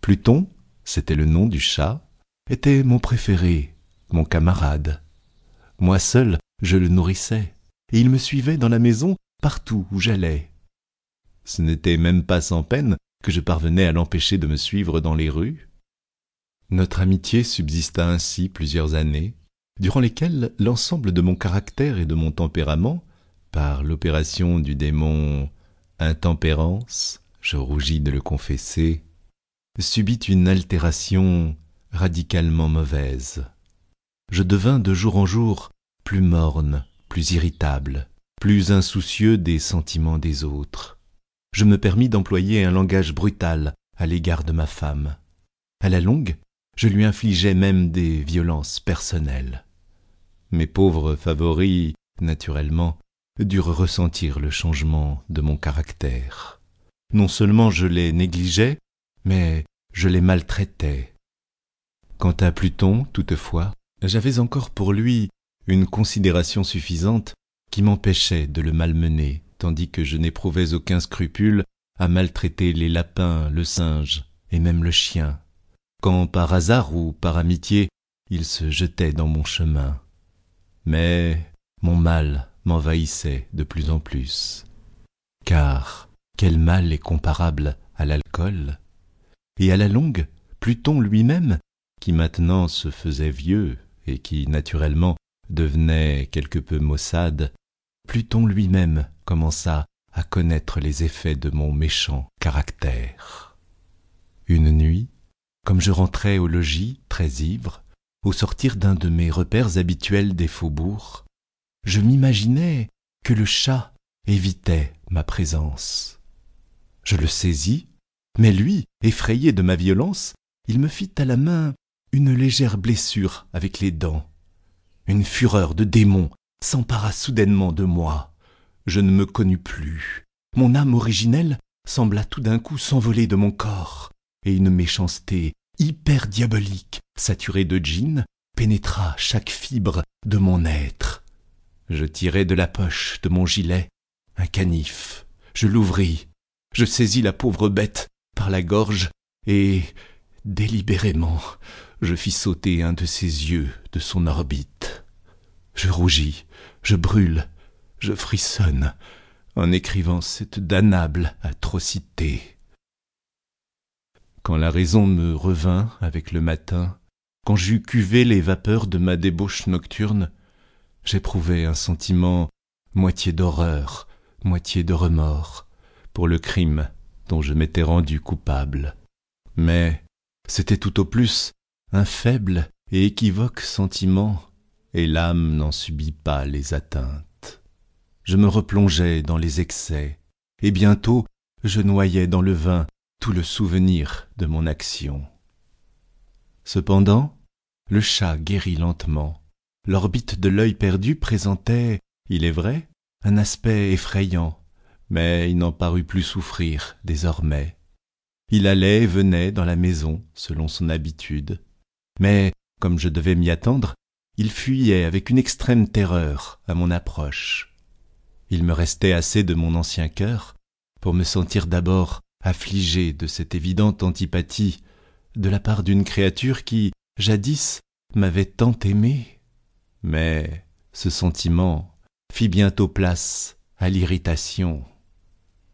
Pluton, c'était le nom du chat, était mon préféré, mon camarade. Moi seul, je le nourrissais, et il me suivait dans la maison partout où j'allais. Ce n'était même pas sans peine que je parvenais à l'empêcher de me suivre dans les rues. Notre amitié subsista ainsi plusieurs années, durant lesquelles l'ensemble de mon caractère et de mon tempérament, par l'opération du démon intempérance, je rougis de le confesser, subit une altération radicalement mauvaise. Je devins de jour en jour plus morne, plus irritable, plus insoucieux des sentiments des autres. Je me permis d'employer un langage brutal à l'égard de ma femme. À la longue, je lui infligeais même des violences personnelles. Mes pauvres favoris, naturellement, durent ressentir le changement de mon caractère. Non seulement je les négligeais, mais je les maltraitais. Quant à Pluton, toutefois, j'avais encore pour lui une considération suffisante qui m'empêchait de le malmener, tandis que je n'éprouvais aucun scrupule à maltraiter les lapins, le singe et même le chien, quand par hasard ou par amitié il se jetait dans mon chemin. Mais mon mal m'envahissait de plus en plus. Car quel mal est comparable à l'alcool Et à la longue, Pluton lui-même, qui maintenant se faisait vieux et qui naturellement devenait quelque peu maussade, Pluton lui-même commença à connaître les effets de mon méchant caractère. Une nuit, comme je rentrais au logis, très ivre, au sortir d'un de mes repères habituels des faubourgs, je m'imaginais que le chat évitait ma présence. Je le saisis, mais lui, effrayé de ma violence, il me fit à la main une légère blessure avec les dents. Une fureur de démon s'empara soudainement de moi. Je ne me connus plus. Mon âme originelle sembla tout d'un coup s'envoler de mon corps, et une méchanceté hyper diabolique, saturée de gin, pénétra chaque fibre de mon être. Je tirai de la poche de mon gilet un canif, je l'ouvris, je saisis la pauvre bête par la gorge, et, délibérément, je fis sauter un de ses yeux de son orbite. Je rougis, je brûle, je frissonne en écrivant cette damnable atrocité. Quand la raison me revint avec le matin, quand j'eus cuvé les vapeurs de ma débauche nocturne, j'éprouvai un sentiment moitié d'horreur, moitié de remords pour le crime dont je m'étais rendu coupable. Mais c'était tout au plus un faible et équivoque sentiment, et l'âme n'en subit pas les atteintes. Je me replongeai dans les excès, et bientôt je noyais dans le vin tout le souvenir de mon action. Cependant, le chat guérit lentement. L'orbite de l'œil perdu présentait, il est vrai, un aspect effrayant, mais il n'en parut plus souffrir désormais. Il allait et venait dans la maison selon son habitude, mais, comme je devais m'y attendre, il fuyait avec une extrême terreur à mon approche. Il me restait assez de mon ancien cœur pour me sentir d'abord affligé de cette évidente antipathie de la part d'une créature qui, jadis, m'avait tant aimé. Mais ce sentiment fit bientôt place à l'irritation.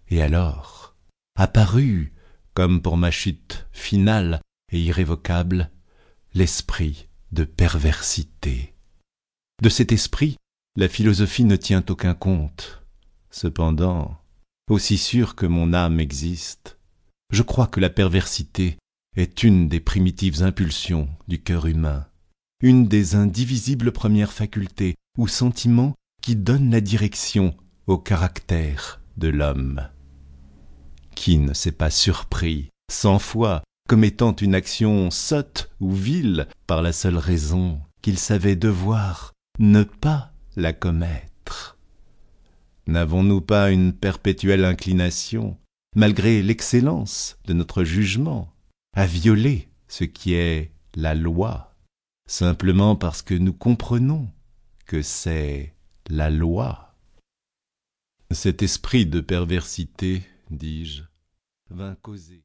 Et alors apparut, comme pour ma chute finale et irrévocable, l'esprit de perversité. De cet esprit, la philosophie ne tient aucun compte. Cependant, aussi sûr que mon âme existe, je crois que la perversité est une des primitives impulsions du cœur humain, une des indivisibles premières facultés ou sentiments qui donnent la direction au caractère de l'homme. Qui ne s'est pas surpris cent fois comme étant une action sotte ou vile par la seule raison qu'il savait devoir ne pas la commettre. N'avons-nous pas une perpétuelle inclination, malgré l'excellence de notre jugement, à violer ce qui est la loi, simplement parce que nous comprenons que c'est la loi? Cet esprit de perversité, dis-je, vint causer